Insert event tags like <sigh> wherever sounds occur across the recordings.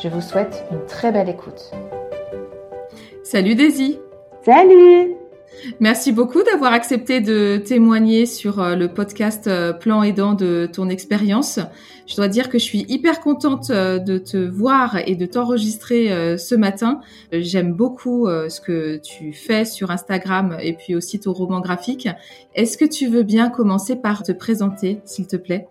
Je vous souhaite une très belle écoute. Salut Daisy Salut Merci beaucoup d'avoir accepté de témoigner sur euh, le podcast euh, Plan aidant de ton expérience. Je dois dire que je suis hyper contente euh, de te voir et de t'enregistrer ce matin. J'aime beaucoup ce que tu fais sur Instagram et puis aussi ton roman graphique. Est-ce que tu veux bien commencer par te présenter, s'il te plaît?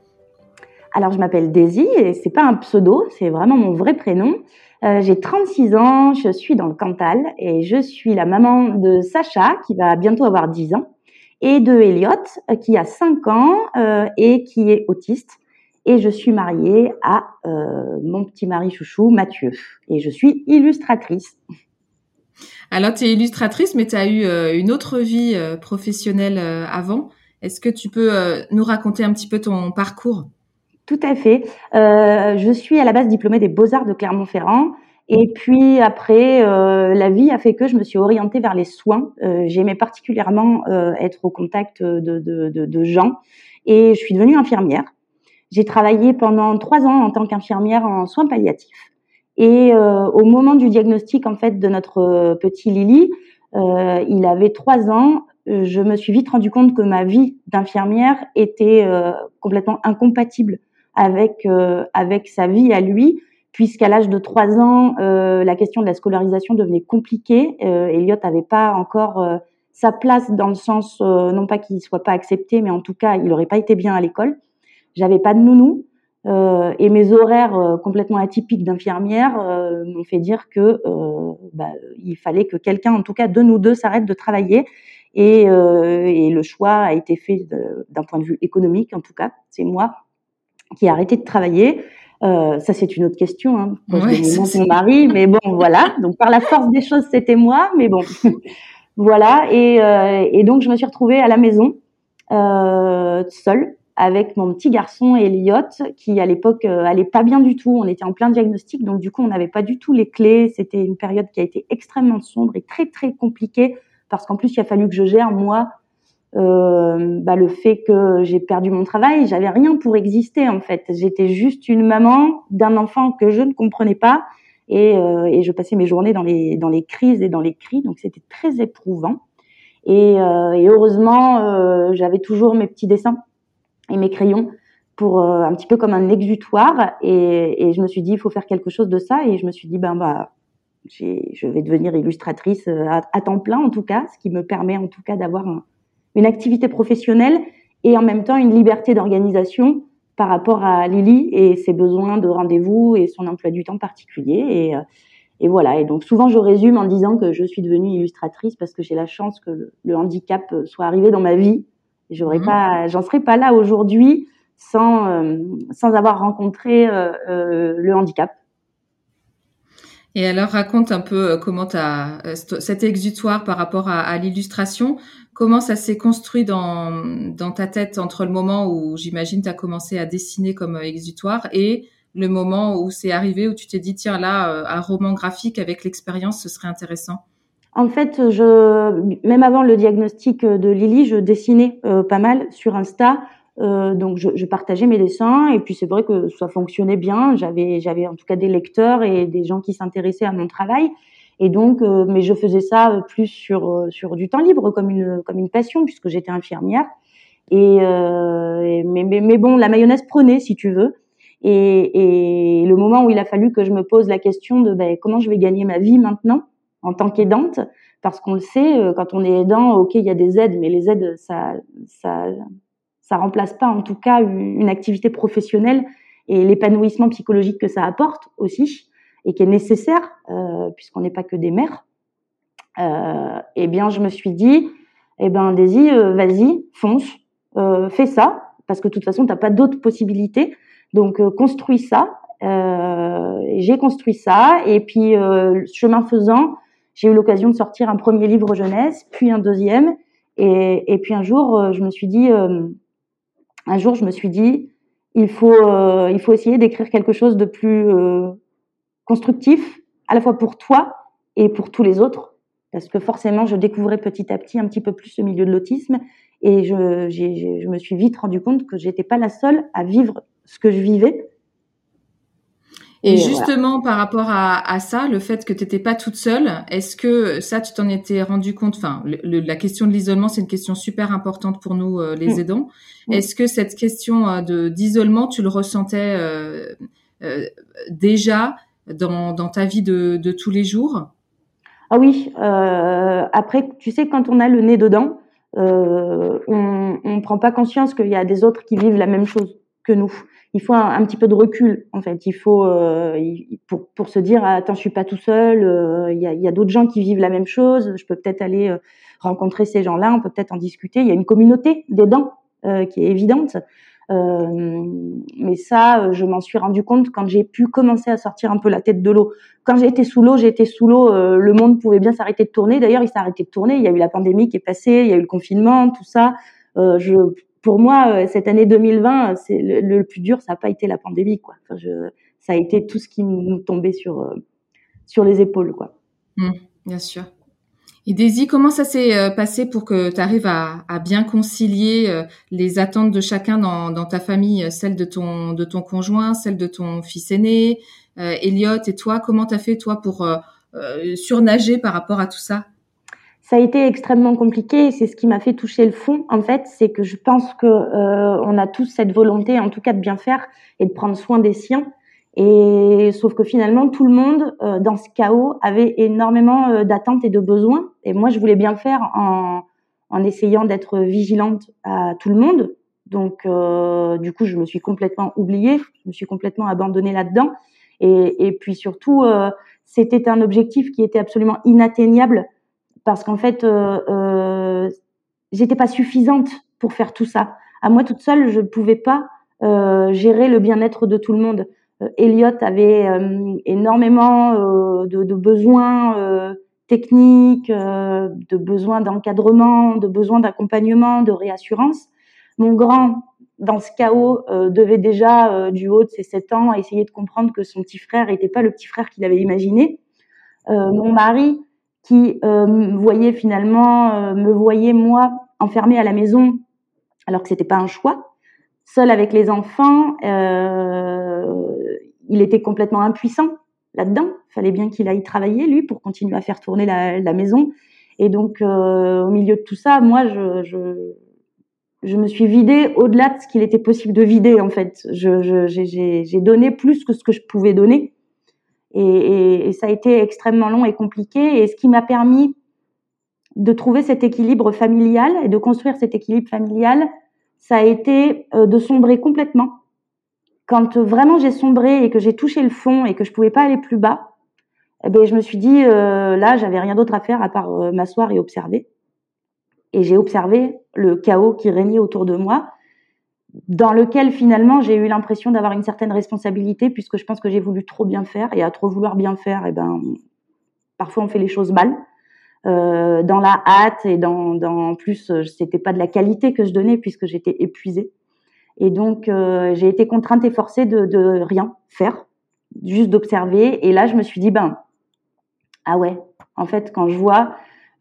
Alors, je m'appelle Daisy et c'est pas un pseudo, c'est vraiment mon vrai prénom. Euh, j'ai 36 ans, je suis dans le Cantal et je suis la maman de Sacha qui va bientôt avoir 10 ans et de Elliot euh, qui a 5 ans euh, et qui est autiste. Et je suis mariée à mon petit mari chouchou Mathieu et je suis illustratrice. Alors tu es illustratrice mais tu as eu une autre vie professionnelle avant. Est-ce que tu peux nous raconter un petit peu ton parcours? Tout à fait. Euh, je suis à la base diplômée des Beaux-Arts de Clermont-Ferrand. Et puis après, euh, la vie a fait que je me suis orientée vers les soins. Euh, J'aimais particulièrement être au contact de, gens. Et je suis devenue infirmière. J'ai travaillé pendant trois ans en tant qu'infirmière en soins palliatifs. Et au moment du diagnostic en fait de notre petit Lily, il avait trois ans. Je me suis vite rendu compte que ma vie d'infirmière était complètement incompatible avec euh, avec sa vie à lui, puisqu'à l'âge de trois ans, euh, la question de la scolarisation devenait compliquée. Euh, Elliot n'avait pas encore euh, sa place dans le sens, non pas qu'il soit pas accepté, mais en tout cas, il n'aurait pas été bien à l'école. J'avais pas de nounou. Et mes horaires complètement atypiques d'infirmière m'ont fait dire que bah, il fallait que quelqu'un, en tout cas de nous deux, s'arrête de travailler. Et, et le choix a été fait d'un point de vue économique, en tout cas. C'est moi qui a arrêté de travailler. Euh, ça, c'est une autre question. Hein, ouais, mon mari, mais bon, voilà. Donc, par la force des choses, c'était moi, mais bon, <laughs> voilà. Et, euh, et, donc, je me suis retrouvée à la maison, euh, seule, avec mon petit garçon Elliot, qui à l'époque allait pas bien du tout. On était en plein diagnostic, donc du coup, on n'avait pas du tout les clés. C'était une période qui a été extrêmement sombre et très très compliquée, parce qu'en plus, il a fallu que je gère moi euh, bah, le fait que j'ai perdu mon travail, j'avais rien pour exister en fait. J'étais juste une maman d'un enfant que je ne comprenais pas et, euh, et, je passais mes journées dans les dans les crises et dans les cris, donc c'était très éprouvant. Et, euh, et heureusement, euh, j'avais toujours mes petits dessins et mes crayons pour euh, un petit peu comme un exutoire. Et, et je me suis dit, il faut faire quelque chose de ça. Et je me suis dit, ben bah, je vais devenir illustratrice à, à temps plein en tout cas, ce qui me permet en tout cas d'avoir un une activité professionnelle et en même temps une liberté d'organisation par rapport à Lily et ses besoins de rendez-vous et son emploi du temps particulier. Et, euh, et, voilà. Et donc souvent je résume en disant que je suis devenue illustratrice parce que j'ai la chance que le, handicap soit arrivé dans ma vie. J'aurais mmh. pas, j'en serais pas là aujourd'hui sans euh, sans avoir rencontré euh, euh, le handicap. Et alors raconte un peu comment tu as cet exutoire par rapport à, l'illustration. Comment ça s'est construit dans, ta tête entre le moment où j'imagine tu as commencé à dessiner comme euh, exutoire et le moment où c'est arrivé, où tu t'es dit, tiens, là, euh, un roman graphique avec l'expérience, ce serait intéressant? En fait, je, même avant le diagnostic de Lily, je dessinais euh, pas mal sur Insta. Euh, donc, je, je, partageais mes dessins et puis c'est vrai que ça fonctionnait bien. J'avais, j'avais en tout cas des lecteurs et des gens qui s'intéressaient à mon travail. Et donc, euh, mais je faisais ça plus sur euh, sur du temps libre, comme une comme une passion, puisque j'étais infirmière. Et, euh, mais, mais, mais, bon, la mayonnaise prenait, si tu veux. Et, et, le moment où il a fallu que je me pose la question de ben, comment je vais gagner ma vie maintenant en tant qu'aidante, parce qu'on le sait, euh, quand on est aidant, ok, il y a des aides, mais les aides, ça, ça, ça remplace pas, en tout cas, une activité professionnelle et l'épanouissement psychologique que ça apporte aussi et qui est nécessaire, euh, puisqu'on n'est pas que des mères, euh, eh bien, je me suis dit, eh ben, Daisy, euh, vas-y, fonce, fais ça, parce que de toute façon, tu n'as pas d'autres possibilités. Donc, construis ça. j'ai construit ça et puis chemin faisant, j'ai eu l'occasion de sortir un premier livre jeunesse, puis un deuxième et puis un jour, je me suis dit, un jour, je me suis dit, il faut, il faut essayer d'écrire quelque chose de plus constructif, à la fois pour toi et pour tous les autres, parce que forcément, je découvrais petit à petit un petit peu plus ce milieu de l'autisme, et je, je me suis vite rendu compte que j'étais pas la seule à vivre ce que je vivais. Et, justement, par rapport à, ça, le fait que tu n'étais pas toute seule, est-ce que ça, tu t'en étais rendu compte? Enfin, la question de l'isolement, c'est une question super importante pour nous, euh, les mm. aidants. Mm. Est-ce que cette question euh, de d'isolement, tu le ressentais euh, déjà dans, dans ta vie de, de tous les jours? Ah oui. Euh, après, tu sais, quand on a le nez dedans, euh, on ne prend pas conscience qu'il y a des autres qui vivent la même chose que nous. Il faut un, petit peu de recul, en fait. Il faut euh, pour, pour se dire attends, je suis pas tout seul. Euh, il y a, y a d'autres gens qui vivent la même chose. Je peux peut-être aller euh, rencontrer ces gens-là. On peut peut-être en discuter. Il y a une communauté d'aidants euh, qui est évidente. Euh, mais ça, euh, je m'en suis rendu compte quand j'ai pu commencer à sortir un peu la tête de l'eau. Quand été sous l'eau, été sous l'eau. Euh, le monde pouvait bien s'arrêter de tourner. D'ailleurs, il s'est arrêté de tourner. Il y a eu la pandémie qui est passée, il y a eu le confinement, tout ça. je, pour moi, cette année 2020, c'est le, plus dur, ça n'a pas été la pandémie, quoi. Ça a été tout ce qui nous tombait sur sur les épaules, quoi. Mmh, bien sûr. Et Daisy, comment ça s'est euh, passé pour que tu arrives à, bien concilier euh, les attentes de chacun dans, ta famille, euh, celle de ton, de ton conjoint, celle de ton fils aîné, euh, Elliot et toi? Comment tu as fait, toi, pour euh, surnager par rapport à tout ça? Ça a été extrêmement compliqué c'est ce qui m'a fait toucher le fond. En fait, c'est que je pense que on a tous cette volonté, en tout cas, de bien faire et de prendre soin des siens. Et sauf que finalement, tout le monde euh, dans ce chaos avait énormément euh, d'attentes et de besoins. Et moi, je voulais bien faire en, en essayant d'être vigilante à tout le monde. Donc, euh, du coup, je me suis complètement oubliée, je me suis complètement abandonnée là-dedans. Et, et, puis surtout, euh, c'était un objectif qui était absolument inatteignable parce qu'en fait, j'étais pas suffisante pour faire tout ça. À moi toute seule, je ne pouvais pas gérer le bien-être de tout le monde. Euh, Elliot avait euh, énormément euh, de, de, besoins techniques, de besoins d'encadrement, de besoins d'accompagnement, de réassurance. Mon grand, dans ce chaos, devait déjà, du haut de ses 7 ans, essayer de comprendre que son petit frère n'était pas le petit frère qu'il avait imaginé. mon mari, qui voyait finalement, me voyait moi enfermée à la maison, alors que c'était pas un choix, seul avec les enfants, euh, il était complètement impuissant là-dedans. Il fallait bien qu'il aille travailler, lui, pour continuer à faire tourner la, maison. Et donc, euh, au milieu de tout ça, moi, je, je, je me suis vidée au-delà de ce qu'il était possible de vider, en fait. J'ai donné plus que ce que je pouvais donner. Et, ça a été extrêmement long et compliqué. Et ce qui m'a permis de trouver cet équilibre familial et de construire cet équilibre familial, ça a été euh, de sombrer complètement quand vraiment j'ai sombré et que j'ai touché le fond et que je pouvais pas aller plus bas, eh ben, je me suis dit, euh, là, j'avais rien d'autre à faire à part euh, m'asseoir et observer. Et j'ai observé le chaos qui régnait autour de moi, dans lequel finalement j'ai eu l'impression d'avoir une certaine responsabilité, puisque je pense que j'ai voulu trop bien faire, et à trop vouloir bien faire, eh ben, parfois on fait les choses mal. Euh, dans la hâte et dans, en plus c'était pas de la qualité que je donnais puisque j'étais épuisée et donc, euh, j'ai été contrainte et forcée de, rien faire, juste d'observer. Et là, je me suis dit, ben, ah ouais, en fait, quand je vois,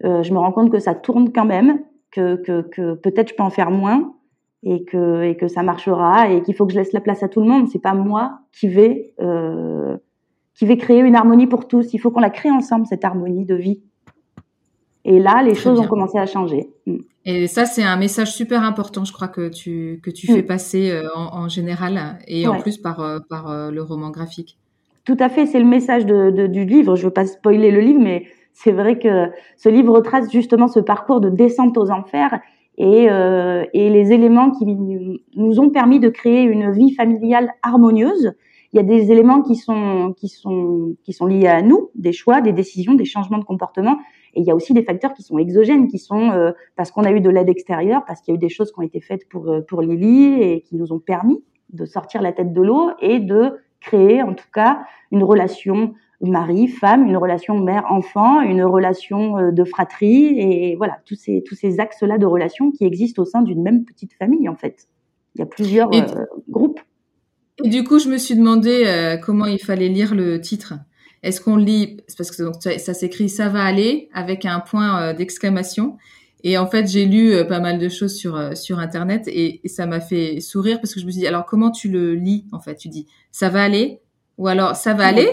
euh, je me rends compte que ça tourne quand même, que, que, que peut-être je peux en faire moins et que, et que ça marchera et qu'il faut que je laisse la place à tout le monde. C'est pas moi qui vais, euh, qui vais créer une harmonie pour tous. Il faut qu'on la crée ensemble, cette harmonie de vie. Et là, les choses ont commencé à changer. Mm. Et ça, c'est un message super important, je crois, que tu, que tu fais mm. passer euh, en, en, général et en plus par, euh, par le roman graphique. Tout à fait, c'est le message de, de, du livre. Je veux pas spoiler le livre, mais c'est vrai que ce livre retrace justement ce parcours de descente aux enfers et, euh, et les éléments qui nous ont permis de créer une vie familiale harmonieuse. Il y a des éléments qui sont, qui sont, qui sont liés à nous, des choix, des décisions, des changements de comportement, et il y a aussi des facteurs qui sont exogènes, qui sont euh, parce qu'on a eu de l'aide extérieure, parce qu'il y a eu des choses qui ont été faites pour, euh, pour Lily et qui nous ont permis de sortir la tête de l'eau et de créer en tout cas une relation mari, femme, une relation mère-enfant, une relation euh, de fratrie, et voilà, tous ces, tous ces axes-là de relation qui existent au sein d'une même petite famille, en fait. Il y a plusieurs euh, groupes. Et du coup, je me suis demandé euh, comment il fallait lire le titre. Est-ce qu'on lit, parce que donc, ça, s'écrit ça va aller avec un point d'exclamation. Et en fait, j'ai lu pas mal de choses sur sur internet et, ça m'a fait sourire parce que je me suis dit alors comment tu le lis en fait? Tu dis ça va aller ou alors ça va aller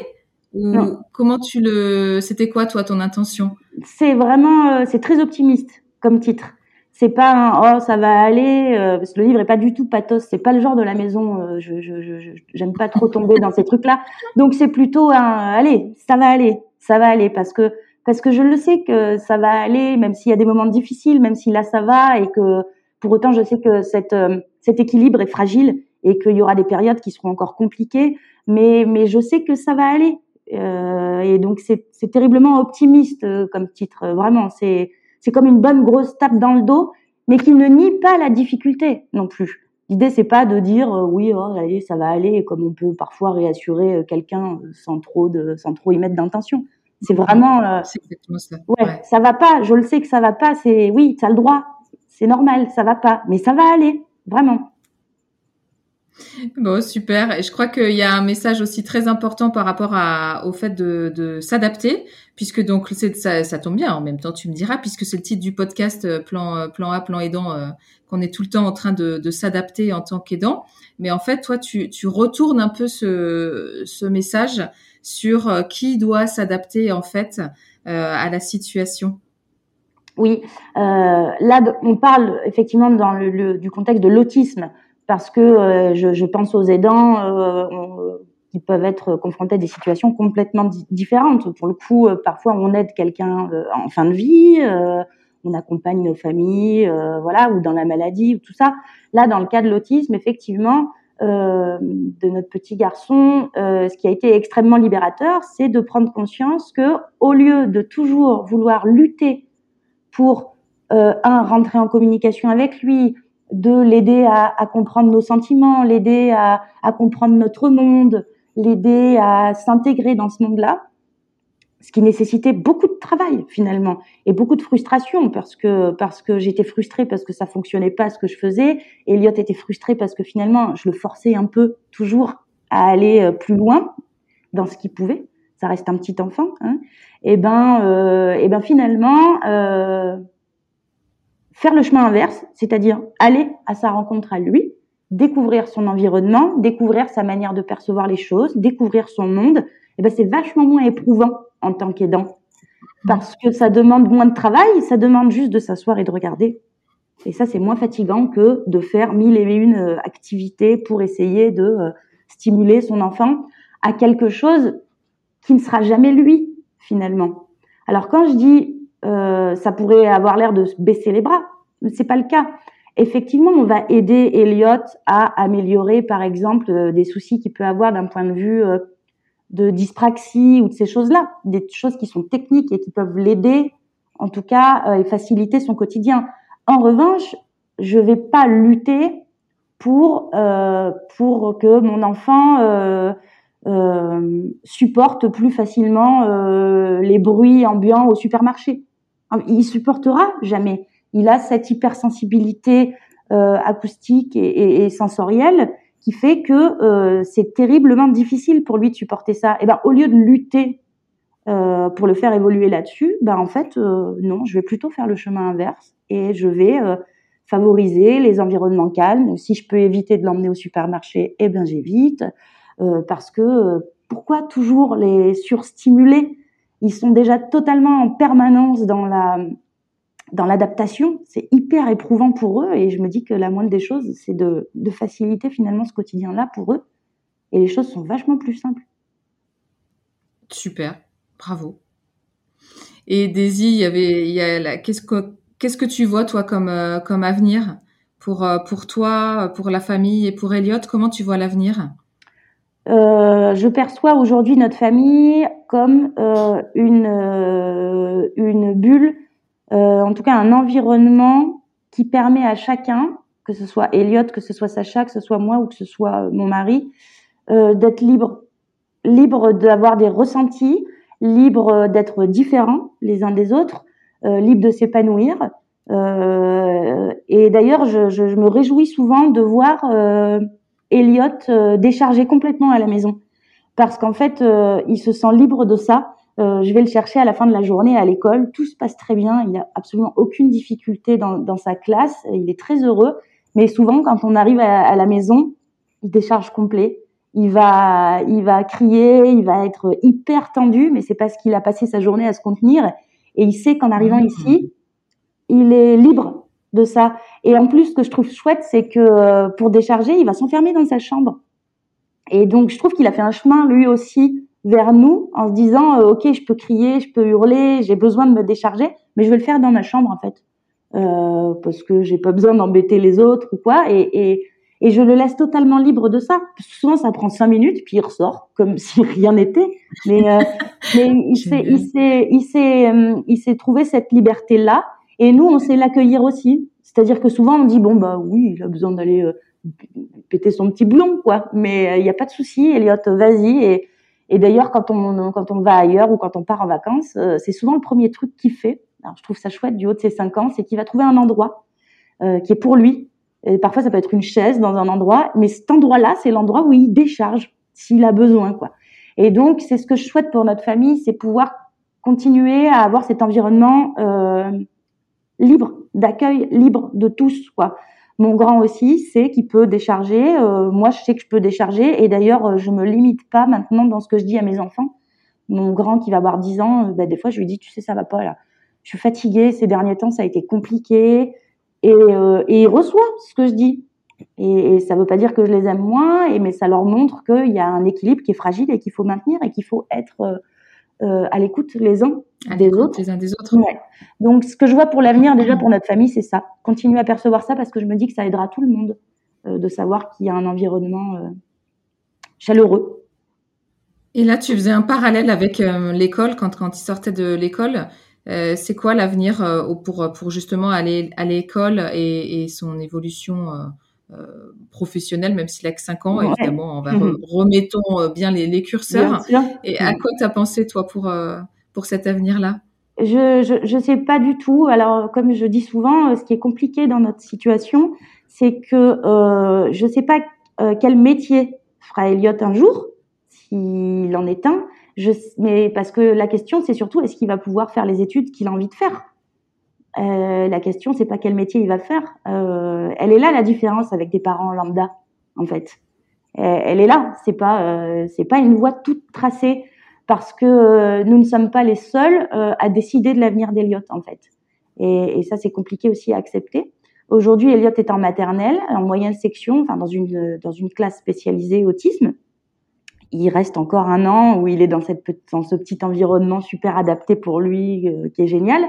comment tu le C'était quoi toi ton intention? C'est vraiment euh, c'est très optimiste comme titre. C'est pas un, oh ça va aller euh, parce que le livre est pas du tout pathos. C'est pas le genre de la maison. Euh, je j'aime pas trop tomber dans ces trucs là. Donc c'est plutôt un allez ça va aller ça va aller parce que parce que je le sais que ça va aller même s'il y a des moments difficiles même si là ça va et que pour autant je sais que cette cet équilibre est fragile et qu'il y aura des périodes qui seront encore compliquées mais mais je sais que ça va aller et donc c'est terriblement optimiste euh, comme titre, euh, vraiment. C'est c'est comme une bonne grosse tape dans le dos, mais qui ne nie pas la difficulté non plus. L'idée c'est pas de dire oui, oh, allez, ça va aller, comme on peut parfois réassurer quelqu'un sans trop de sans trop y mettre d'intention. C'est vraiment. c'est exactement ça. Ouais, ça va pas. Je le sais que ça va pas. C'est oui, tu as le droit. C'est normal, ça va pas, mais ça va aller, vraiment. Bon, super. Et je crois qu'il y a un message aussi très important par rapport au fait de, s'adapter, puisque donc ça, ça tombe bien. En même temps, tu me diras, puisque c'est le titre du podcast euh, Plan euh, Plan A, Plan aidant, euh, qu'on est tout le temps en train de, s'adapter en tant qu'aidant. Mais en fait, toi, tu, retournes un peu ce, message sur qui doit s'adapter en fait à la situation. Oui, là, on parle effectivement dans le, le du contexte de l'autisme parce que euh, je, je, pense aux aidants euh, qui peuvent être confrontés à des situations complètement différentes. Pour le coup, euh, parfois on aide quelqu'un en fin de vie, on accompagne nos familles, voilà, ou dans la maladie, ou tout ça. Là, dans le cas de l'autisme, effectivement, euh, de notre petit garçon, euh, ce qui a été extrêmement libérateur, c'est de prendre conscience que, au lieu de toujours vouloir lutter pour euh, un rentrer en communication avec lui, de l'aider à, à, comprendre nos sentiments, l'aider à, à, comprendre notre monde, l'aider à s'intégrer dans ce monde-là, ce qui nécessitait beaucoup de travail finalement et beaucoup de frustration parce que parce que j'étais frustrée parce que ça fonctionnait pas ce que je faisais, Elliot était frustré parce que finalement je le forçais un peu toujours à aller euh, plus loin dans ce qu'il pouvait. Ça reste un petit enfant. Hein. Et ben euh, et ben finalement. Euh, faire le chemin inverse, c'est-à-dire aller à sa rencontre à lui, découvrir son environnement, découvrir sa manière de percevoir les choses, découvrir son monde, eh ben c'est vachement moins éprouvant en tant qu'aidant parce que ça demande moins de travail, ça demande juste de s'asseoir et de regarder. Et ça, c'est moins fatigant que de faire mille et une euh, activités pour essayer de euh, stimuler son enfant à quelque chose qui ne sera jamais lui, finalement. Alors quand je dis euh, ça pourrait avoir l'air de baisser les bras. Mais c'est pas le cas. Effectivement, on va aider Elliot à améliorer, par exemple, euh, des soucis qu'il peut avoir d'un point de vue euh, de dyspraxie ou de ces choses-là, des choses qui sont techniques et qui peuvent l'aider, en tout cas, et faciliter son quotidien. En revanche, je vais pas lutter pour pour que mon enfant supporte plus facilement les bruits ambiants au supermarché. Ah, il supportera jamais. Il a cette hypersensibilité euh, acoustique et, sensorielle qui fait que euh, c'est terriblement difficile pour lui de supporter ça. Et ben au lieu de lutter euh, pour le faire évoluer là-dessus, ben en fait non, je vais plutôt faire le chemin inverse et je vais favoriser les environnements calmes. Si je peux éviter de l'emmener au supermarché, eh ben j'évite parce que pourquoi toujours les surstimuler ils sont déjà totalement en permanence dans la dans l'adaptation. C'est hyper éprouvant pour eux et je me dis que la moindre des choses, c'est de, de faciliter finalement ce quotidien-là pour eux. Et les choses sont vachement plus simples. Super, bravo. Et Daisy, il y avait, il y a qu'est-ce que qu'est-ce que tu vois toi comme euh, comme avenir pour euh, pour toi, pour la famille et pour Elliot Comment tu vois l'avenir? Euh, je perçois aujourd'hui notre famille comme euh, une, euh, une bulle, euh, en tout cas un environnement qui permet à chacun, que ce soit Elliot, que ce soit Sacha, que ce soit moi ou que ce soit mon mari, d'être libre, libre d'avoir des ressentis, libre d'être différents les uns des autres, libre de s'épanouir. et d'ailleurs, je, je, me réjouis souvent de voir Elliot décharger complètement à la maison, parce qu'en fait, il se sent libre de ça euh, je vais le chercher à la fin de la journée à l'école. Tout se passe très bien. Il a absolument aucune difficulté dans, dans, sa classe. Il est très heureux. Mais souvent, quand on arrive à, la maison, il décharge complet. Il va, il va crier, il va être hyper tendu, mais c'est parce qu'il a passé sa journée à se contenir. Et il sait qu'en arrivant mmh. ici, il est libre de ça. Et en plus, ce que je trouve chouette, c'est que euh, pour décharger, il va s'enfermer dans sa chambre. Et donc, je trouve qu'il a fait un chemin lui aussi vers nous en se disant euh, ok je peux crier je peux hurler j'ai besoin de me décharger mais je vais le faire dans ma chambre en fait. Euh, parce que j'ai pas besoin d'embêter les autres ou quoi. Et, et, et je le laisse totalement libre de ça. Souvent ça prend cinq minutes puis il ressort comme <laughs> si rien n'était. Mais euh, <laughs> mais il s'est trouvé cette liberté là et nous on sait l'accueillir aussi. C'est-à-dire que souvent on dit bon bah oui il a besoin d'aller euh, péter son petit blond quoi mais il n'y a pas de souci Elliot vas-y et d'ailleurs, quand on, quand on va ailleurs ou quand on part en vacances, euh, c'est souvent le premier truc qu'il fait. Alors, je trouve ça chouette du haut de ses cinq ans, c'est qu'il va trouver un endroit euh, qui est pour lui. Et parfois, ça peut être une chaise dans un endroit, mais cet endroit-là, c'est l'endroit où il décharge s'il a besoin, quoi. Et donc, c'est ce que je souhaite pour notre famille, c'est pouvoir continuer à avoir cet environnement euh, libre, d'accueil libre de tous, quoi. Mon grand aussi sait qu'il peut décharger. Euh, moi, je sais que je peux décharger. Et d'ailleurs, euh, je me limite pas maintenant dans ce que je dis à mes enfants. Mon grand qui va avoir 10 ans, euh, bah, des fois, je lui dis, tu sais, ça va pas là. Je suis fatiguée. Ces derniers temps, ça a été compliqué. Et, il reçoit ce que je dis. Et, ça veut pas dire que je les aime moins, mais ça leur montre qu'il y a un équilibre qui est fragile et qu'il faut maintenir et qu'il faut être euh, à l'écoute les uns des autres. Les uns des autres. Ouais. Donc, ce que je vois pour l'avenir, déjà pour notre famille, c'est ça. Continuer à percevoir ça parce que je me dis que ça aidera tout le monde euh, de savoir qu'il y a un environnement euh, chaleureux. Et là, tu faisais un parallèle avec l'école quand, quand il sortait de l'école. C'est quoi l'avenir pour, pour justement aller à l'école et, et, son évolution euh, professionnel, même s'il a que 5 ans, évidemment, on va mhm. remettons euh, bien les, les curseurs. Et à quoi tu as pensé, toi, pour, euh, pour cet avenir-là? Je, je, je sais pas du tout. Alors, comme je dis souvent, ce qui est compliqué dans notre situation, c'est que euh, je sais pas quel métier fera Elliot un jour, s'il en est un. Je, mais parce que la question, c'est surtout est-ce qu'il va pouvoir faire les études qu'il a envie de faire? Euh, la question, c'est pas quel métier il va faire. Euh, elle est là la différence avec des parents lambda, en fait. Elle, est là. C'est pas, euh, c'est pas une voie toute tracée parce que euh, nous ne sommes pas les seuls euh, à décider de l'avenir d'Eliott, en fait. Et, et ça, c'est compliqué aussi à accepter. Aujourd'hui, Elliot est en maternelle, en moyenne section, enfin dans une dans une classe spécialisée autisme. Il reste encore un an où il est dans cette dans ce petit environnement super adapté pour lui, qui est génial.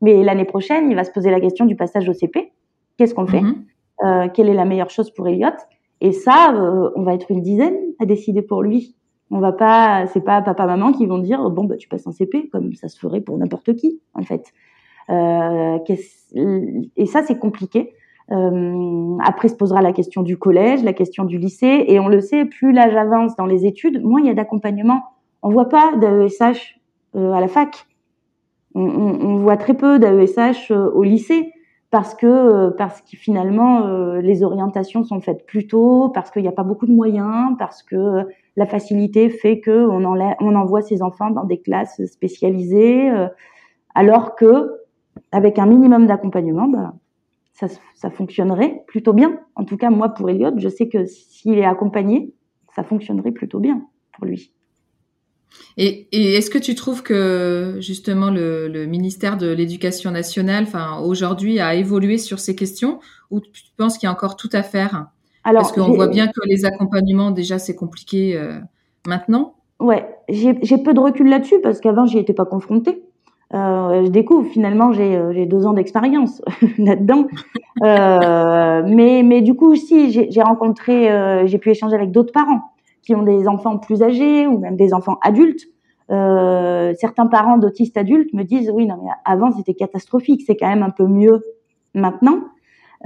Mais l'année prochaine, il va se poser la question du passage au CP. Qu'est-ce qu'on fait mhm. euh, Quelle est la meilleure chose pour Elliot Et ça, euh, on va être une dizaine à décider pour lui. On va pas, c'est pas papa maman qui vont dire bon bah tu passes en CP comme ça se ferait pour n'importe qui en fait. Euh, et ça c'est compliqué. Euh, après se posera la question du collège, la question du lycée, et on le sait, plus l'âge avance dans les études, moins il y a d'accompagnement. On voit pas d'AESH euh, à la fac on, voit très peu d'AESH euh, au lycée parce que euh, parce que finalement euh, les orientations sont faites plus tôt, parce qu'il n'y a pas beaucoup de moyens, parce que la facilité fait que on, on envoie ses enfants dans des classes spécialisées, alors que avec un minimum d'accompagnement, bah, ça, ça fonctionnerait plutôt bien. En tout cas, moi pour Elliot, je sais que s'il est accompagné, ça fonctionnerait plutôt bien pour lui. Et, et est-ce que tu trouves que justement le, le ministère de l'Éducation nationale, enfin aujourd'hui, a évolué sur ces questions, ou tu penses qu'il y a encore tout à faire? Alors, Parce qu'on voit bien que les accompagnements déjà c'est compliqué euh, maintenant. Ouais, j'ai peu de recul là-dessus parce qu'avant j'y étais pas confrontée. Euh, je découvre finalement j'ai euh, deux ans d'expérience <laughs> là-dedans, euh, mais mais du coup aussi j'ai rencontré, j'ai pu échanger avec d'autres parents qui ont des enfants plus âgés ou même des enfants adultes. Euh, certains parents d'autistes adultes me disent oui non mais avant c'était catastrophique, c'est quand même un peu mieux maintenant.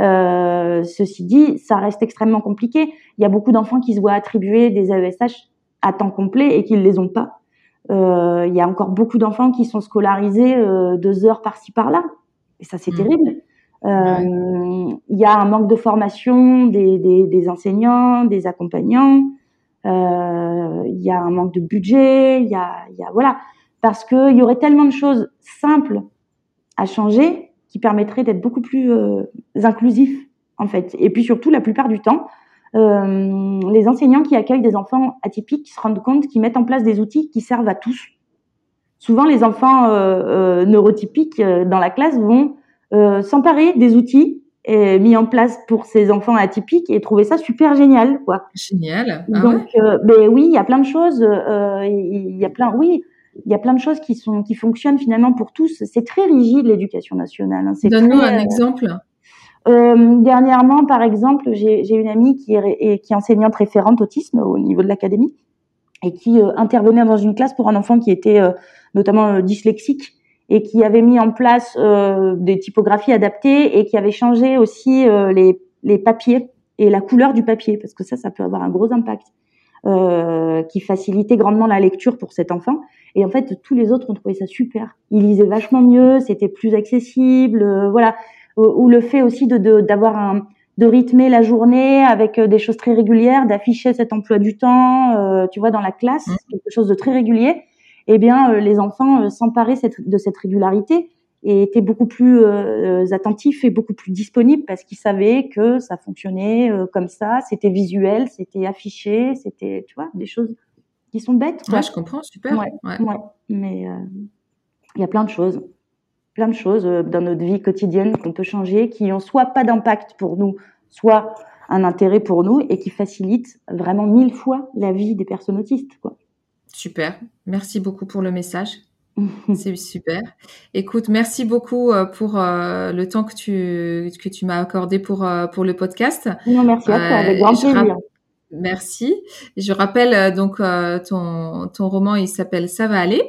Euh, ceci dit, ça reste extrêmement compliqué. Il y a beaucoup d'enfants qui se voient attribuer des AESH à temps complet et qui ne les ont pas. Euh, il y a encore beaucoup d'enfants qui sont scolarisés deux heures par-ci par-là. Et ça, c'est mmh. terrible. Il y a un manque de formation des, des, des enseignants, des accompagnants. Euh, il y a un manque de budget. Il y a, y a voilà, parce qu'il y aurait tellement de choses simples à changer qui permettraient d'être beaucoup plus euh, inclusifs en fait. Et puis surtout, la plupart du temps, euh, les enseignants qui accueillent des enfants atypiques se rendent compte qu'ils mettent en place des outils qui servent à tous. Souvent, les enfants euh, neurotypiques dans la classe vont s'emparer des outils mis en place pour ces enfants atypiques et trouver ça super génial, quoi. Génial. Ah Donc, ben oui, il y a plein de choses. Il y a plein, oui, il y a plein de choses qui sont qui fonctionnent finalement pour tous. C'est très rigide l'éducation nationale. Hein. Donne-nous un exemple. Euh, dernièrement, par exemple, j'ai une amie qui est, qui est enseignante référente autisme au niveau de l'académie et qui euh, intervenait dans une classe pour un enfant qui était euh, notamment euh, dyslexique et qui avait mis en place des typographies adaptées et qui avait changé aussi les, les papiers et la couleur du papier parce que ça, ça peut avoir un gros impact. qui facilitait grandement la lecture pour cet enfant. Et en fait, tous les autres ont trouvé ça super. Ils lisaient vachement mieux, c'était plus accessible, voilà ou le fait aussi de d'avoir un de rythmer la journée avec euh, des choses très régulières, d'afficher cet emploi du temps, euh, tu vois, dans la classe, mmh. quelque chose de très régulier. Eh bien, euh, les enfants s'emparaient de cette régularité et étaient beaucoup plus attentifs et beaucoup plus disponibles parce qu'ils savaient que ça fonctionnait comme ça, c'était visuel, c'était affiché, c'était, tu vois, des choses qui sont bêtes. Quoi. Ouais, je comprends, super. Ouais, ouais. mais il y a plein de choses plein de choses euh, dans notre vie quotidienne qu'on peut changer, qui ont soit pas d'impact pour nous, soit un intérêt pour nous et qui facilitent vraiment mille fois la vie des personnes autistes. Quoi. Super, merci beaucoup pour le message. <laughs> C'est super. Écoute, merci beaucoup euh, pour euh, le temps que tu que tu m'as accordé pour pour le podcast. Non, merci à toi, avec grand plaisir. Merci. Je rappelle donc ton ton roman, il s'appelle Ça va aller.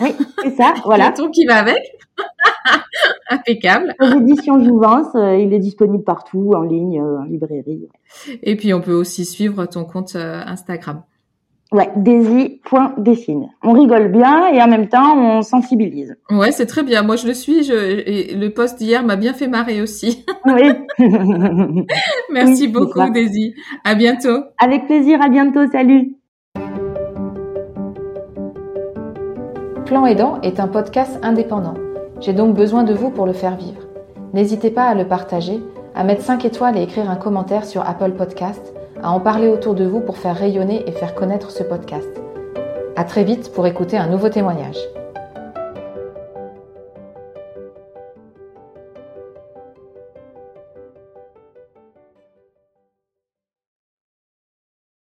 Oui, c'est ça, <laughs> voilà. ton qui va avec. <laughs> Impeccable. Aux éditions Jouvence, euh, il est disponible partout, en ligne, euh, en librairie. Et puis, on peut aussi suivre ton compte euh, Instagram. Ouais, daisy.dessine. On rigole bien et en même temps, on sensibilise. Ouais, c'est très bien. Moi, je le suis. Je... le post d'hier m'a bien fait marrer aussi. Oui. <laughs> Merci beaucoup, Daisy. À bientôt. Avec plaisir. À bientôt. Salut. Plan Aidant est un podcast indépendant. J'ai donc besoin de vous pour le faire vivre. N'hésitez pas à le partager, à mettre 5 étoiles et écrire un commentaire sur Apple Podcast, à en parler autour de vous pour faire rayonner et faire connaître ce podcast. À très vite pour écouter un nouveau témoignage.